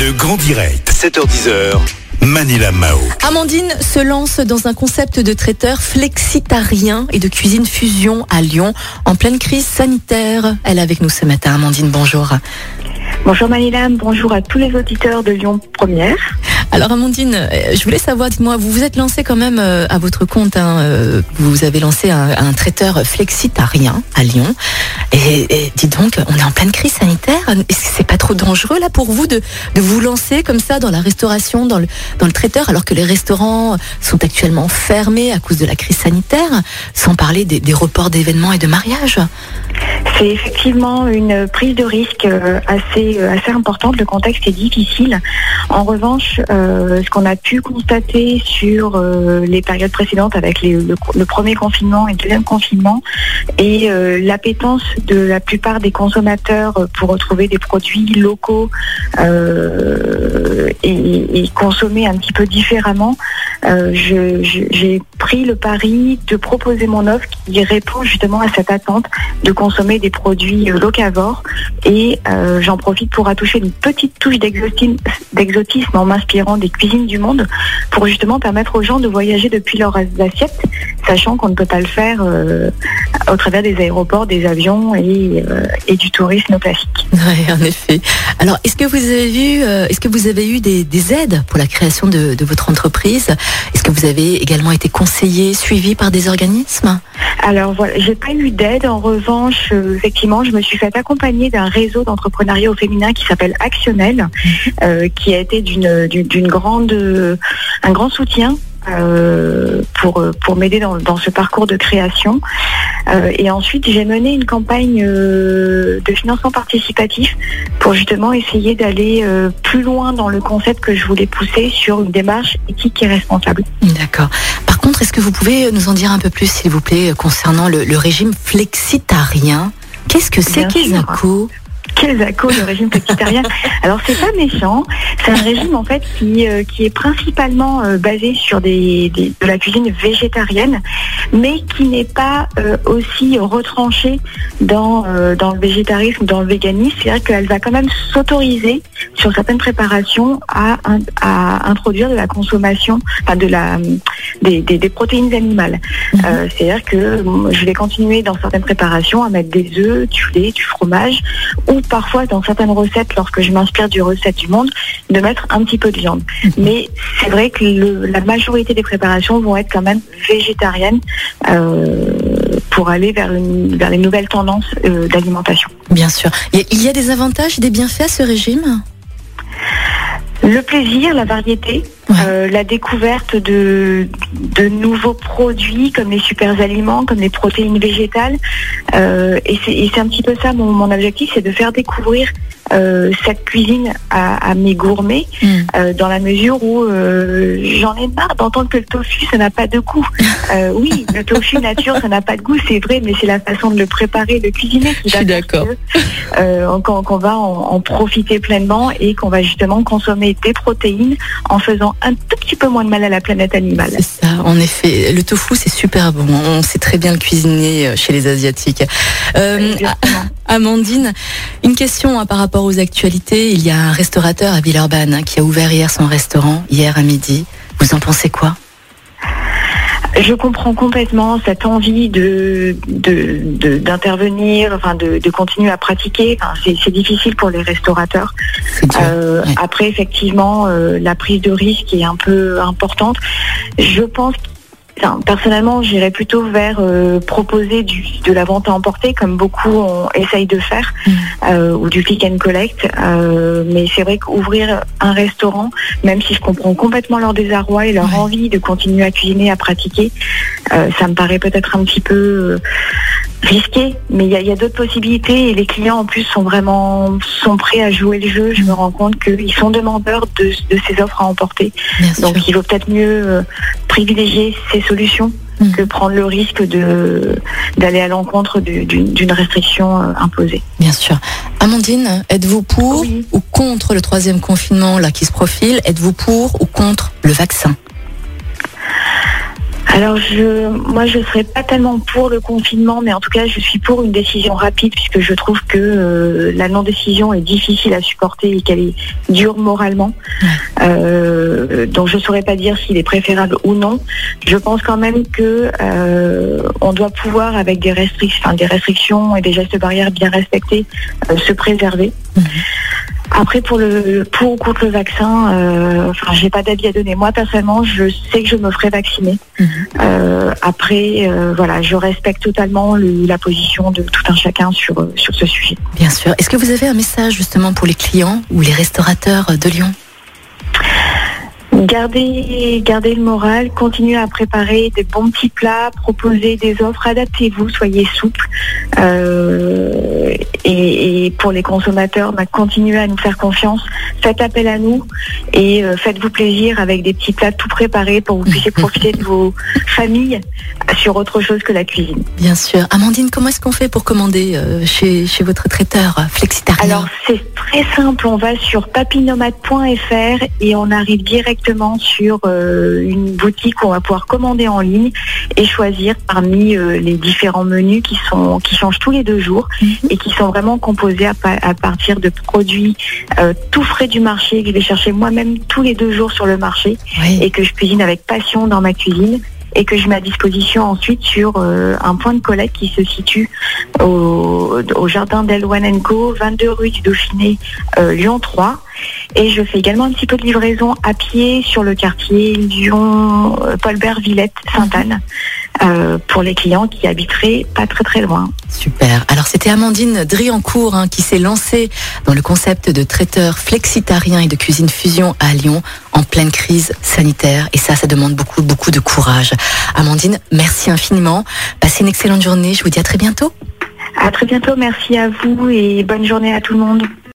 Le grand direct, 7h10h. Manila Mao. Amandine se lance dans un concept de traiteur flexitarien et de cuisine fusion à Lyon en pleine crise sanitaire. Elle est avec nous ce matin. Amandine, bonjour. Bonjour Manila, bonjour à tous les auditeurs de Lyon Première. Alors Amandine, euh, je voulais savoir, dites-moi, vous vous êtes lancé quand même euh, à votre compte, hein, euh, vous avez lancé un, traiteur flexitarien à Lyon. Et, et dites donc, on est en pleine crise sanitaire. Est-ce que c'est pas trop dangereux là pour vous de, de vous lancer comme ça dans la restauration, dans le, dans le traiteur, alors que les restaurants sont actuellement fermés à cause de la crise sanitaire, sans parler des reports d'événements et de mariages? C'est effectivement une prise de risque assez, assez importante. Le contexte est difficile. En revanche, euh, ce qu'on a pu constater sur euh, les périodes précédentes avec le, premier confinement et le deuxième confinement et euh, l'appétence de la plupart des consommateurs pour retrouver des produits locaux et, et, consommer un petit peu différemment, j'ai le pari de proposer mon offre qui répond justement à cette attente de consommer des produits locavores. Et j'en profite pour attoucher une petite touche d'exotisme en m'inspirant des cuisines du monde pour justement permettre aux gens de voyager depuis leurs assiettes, sachant qu'on ne peut pas le faire euh, au travers des aéroports, des avions et, euh, et du tourisme classique. Oui, en effet. Alors, est-ce que vous avez vu, euh, est-ce que vous avez eu des, des aides pour la création de, de votre entreprise? Est-ce que vous avez également été conseillé, suivi par des organismes? Alors voilà, j'ai pas eu d'aide. En revanche, euh, effectivement, je me suis fait accompagner d'un réseau d'entrepreneuriat au féminin qui s'appelle Actionnel, euh, qui a été d'une grande un grand soutien euh, pour, pour m'aider dans, dans, ce parcours de création. Euh, et ensuite, j'ai mené une campagne euh, de financement participatif pour justement essayer d'aller euh, plus loin dans le concept que je voulais pousser sur une démarche éthique et responsable. D'accord. Par contre, est-ce que vous pouvez nous en dire un peu plus, s'il vous plaît, concernant le, le régime flexitarien? Qu'est-ce que c'est accos le régime flexitarien Alors c'est pas méchant, c'est un régime en fait qui, euh, qui est principalement euh, basé sur des, des, de la cuisine végétarienne, mais qui n'est pas euh, aussi retranché dans, dans le végétarisme, dans le véganisme. C'est-à-dire qu'elle va quand même s'autoriser sur certaines préparations à, à, introduire de la consommation, enfin de la des, des, protéines animales. Mmh. C'est-à-dire que je vais continuer dans certaines préparations à mettre des œufs, du lait, du fromage ou parfois dans certaines recettes, lorsque je m'inspire du recette du monde, de mettre un petit peu de viande. Mmh. Mais c'est vrai que le, la majorité des préparations vont être quand même végétariennes euh, pour aller vers, les nouvelles tendances euh, d'alimentation. Bien sûr. Il y a des avantages des bienfaits à ce régime? Le plaisir, la variété, ouais. euh, la découverte de, de nouveaux produits comme les super aliments, comme les protéines végétales. Euh, et c'est un petit peu ça mon, mon objectif, c'est de faire découvrir euh, cette cuisine à, à mes gourmets mm. euh, dans la mesure où euh, j'en ai marre d'entendre que le tofu ça n'a pas de goût. Euh, oui, le tofu nature ça n'a pas de goût, c'est vrai, mais c'est la façon de le préparer, de cuisiner qui Je suis d'accord. Qu'on qu va en, en, profiter pleinement et qu'on va justement consommer des protéines en faisant un tout petit peu moins de mal à la planète animale. C'est ça, en effet. Le tofu c'est super bon, on sait très bien le cuisiner chez les Asiatiques. Amandine, une question hein, par rapport aux actualités, il y a un restaurateur à Villeurbanne qui a ouvert hier son restaurant, hier à midi. Vous en pensez quoi? Je comprends complètement cette envie de d'intervenir, de, de, enfin de, de, continuer à pratiquer. Enfin, c'est difficile pour les restaurateurs. Euh, ouais. Après, effectivement, euh, la prise de risque est un peu importante. Je pense Enfin, personnellement, j'irais plutôt vers euh, proposer du, de la vente à emporter, comme beaucoup on essaye de faire, mmh. euh, ou du click and collect. Euh, mais c'est vrai qu'ouvrir un restaurant, même si je comprends complètement leur désarroi et leur ouais. envie de continuer à cuisiner, à pratiquer, ça me paraît peut-être un petit peu risqué, mais il y a, a d'autres possibilités et les clients en plus sont vraiment sont prêts à jouer le jeu. Je me rends compte qu'ils sont demandeurs de, de, ces offres à emporter. Bien Donc sûr. il vaut peut-être mieux privilégier ces solutions mmh. que prendre le risque de d'aller à l'encontre d'une restriction euh, imposée. Bien sûr. Amandine, êtes-vous pour oui. ou contre le troisième confinement là qui se profile? Êtes-vous pour ou contre le vaccin? Alors, je, moi, je serais pas tellement pour le confinement, mais en tout cas, je suis pour une décision rapide puisque je trouve que euh, la non-décision est difficile à supporter et qu'elle est dure moralement. Euh, donc, je saurais pas dire s'il est préférable ou non. Je pense quand même que euh, on doit pouvoir, avec des restrictions, enfin, des restrictions et des gestes barrières bien respectés, euh, se préserver. Après, pour le pour ou contre le vaccin, euh, enfin, j'ai pas d'avis à donner. Moi, personnellement, je sais que je me ferai vacciner. Euh, après, euh, voilà, je respecte totalement le- la position de tout un chacun sur sur ce sujet. Bien sûr. Est-ce que vous avez un message justement pour les clients ou les restaurateurs de Lyon? Gardez, le moral, continuez à préparer des bons petits plats, proposez des offres, adaptez-vous, soyez souple. Euh, et, et pour les consommateurs, bah, continuez à nous faire confiance, faites appel à nous et euh, faites-vous plaisir avec des petits plats tout préparés pour que vous puissiez profiter de vos familles sur autre chose que la cuisine. Bien sûr. Amandine, comment est-ce qu'on fait pour commander euh, chez, chez votre traiteur euh, Flexitarien Alors c'est très simple, on va sur papinomade.fr et on arrive directement sur euh, une boutique où on va pouvoir commander en ligne et choisir parmi euh, les différents menus qui sont qui changent tous les deux jours Mhm. et qui sont vraiment composés à, pa- à partir de produits euh, tout frais du marché que je vais chercher moi-même tous les deux jours sur le marché Oui. et que je cuisine avec passion dans ma cuisine et que je mets à disposition ensuite sur euh, un point de collecte qui se situe au, au jardin d'Elwan Co, 22 rue du Dauphiné, euh, Lyon 3. Et je fais également un petit peu de livraison à pied sur le quartier Lyon, euh, pour les clients qui habiteraient pas très très loin. Super. Alors c'était Amandine Driancourt hein, qui s'est lancée dans le concept de traiteur flexitarien et de cuisine fusion à Lyon en pleine crise sanitaire. Et ça, ça demande beaucoup, beaucoup de courage. Amandine, merci infiniment. Passez une excellente journée. Je vous dis à très bientôt. À très bientôt, merci à vous et bonne journée à tout le monde.